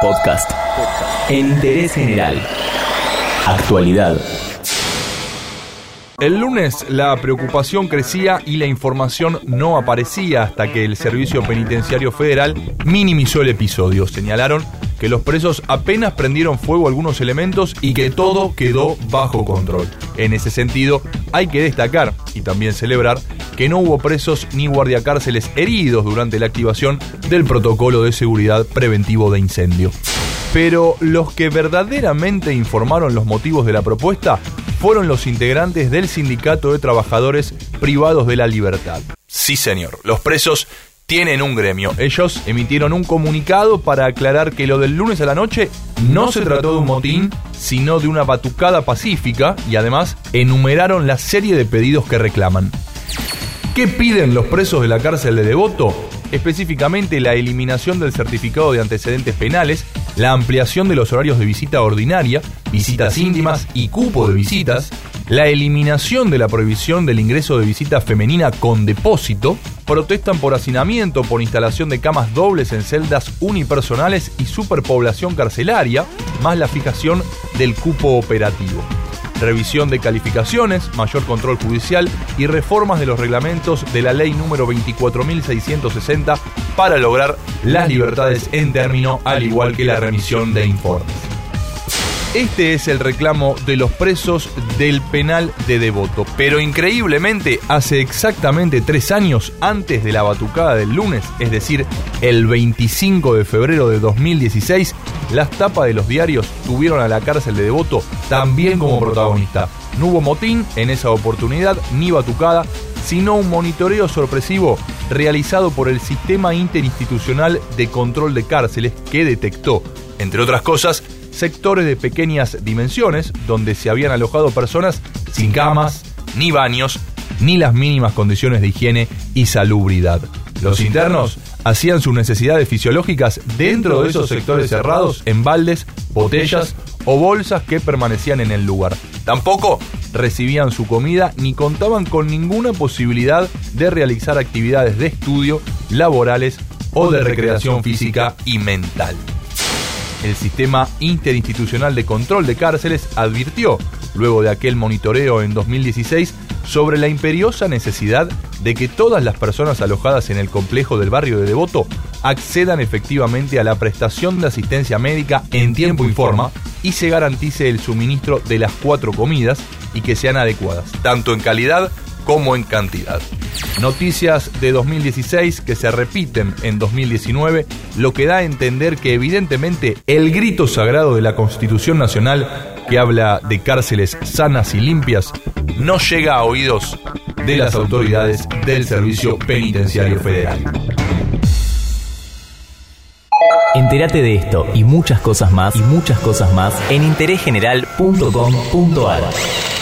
Podcast. Interés general. Actualidad. El lunes la preocupación crecía y la información no aparecía hasta que el Servicio Penitenciario Federal minimizó el episodio. Señalaron que los presos apenas prendieron fuego algunos elementos y que todo quedó bajo control. En ese sentido, hay que destacar y también celebrar que no hubo presos ni guardiacárceles heridos durante la activación del protocolo de seguridad preventivo de incendio. Pero los que verdaderamente informaron los motivos de la propuesta fueron los integrantes del Sindicato de Trabajadores Privados de la Libertad. Sí, señor, los presos tienen un gremio. Ellos emitieron un comunicado para aclarar que lo del lunes a la noche no se trató de un motín, sino de una batucada pacífica y además enumeraron la serie de pedidos que reclaman. ¿Qué piden los presos de la cárcel de Devoto? Específicamente la eliminación del certificado de antecedentes penales, la ampliación de los horarios de visita ordinaria, visitas íntimas y cupo de visitas, la eliminación de la prohibición del ingreso de visita femenina con depósito, protestan por hacinamiento, por instalación de camas dobles en celdas unipersonales y superpoblación carcelaria, más la fijación del cupo operativo. Revisión de calificaciones, mayor control judicial y reformas de los reglamentos de la ley número 24.660 para lograr las libertades en término, al igual que la remisión de informes. Este es el reclamo de los presos del penal de Devoto. Pero increíblemente, hace exactamente tres años antes de la batucada del lunes, es decir, el 25 de febrero de 2016, las tapas de los diarios tuvieron a la cárcel de Devoto también como protagonista. No hubo motín en esa oportunidad ni batucada, sino un monitoreo sorpresivo realizado por el Sistema Interinstitucional de Control de Cárceles que detectó, entre otras cosas, sectores de pequeñas dimensiones donde se habían alojado personas sin camas, ni baños, ni las mínimas condiciones de higiene y salubridad. Los internos hacían sus necesidades fisiológicas dentro de esos sectores cerrados en baldes, botellas o bolsas que permanecían en el lugar. Tampoco recibían su comida ni contaban con ninguna posibilidad de realizar actividades de estudio, laborales o de recreación física y mental el Sistema Interinstitucional de Control de Cárceles advirtió, luego de aquel monitoreo en 2016, sobre la imperiosa necesidad de que todas las personas alojadas en el complejo del barrio de Devoto accedan efectivamente a la prestación de asistencia médica en tiempo y forma y se garantice el suministro de las cuatro comidas y que sean adecuadas, tanto en calidad como en cantidad. Noticias de 2016 que se repiten en 2019, lo que da a entender que evidentemente el grito sagrado de la Constitución Nacional que habla de cárceles sanas y limpias no llega a oídos de las autoridades del Servicio Penitenciario Federal. Entérate de esto y muchas cosas más y muchas cosas más en interésgeneral.com.ar.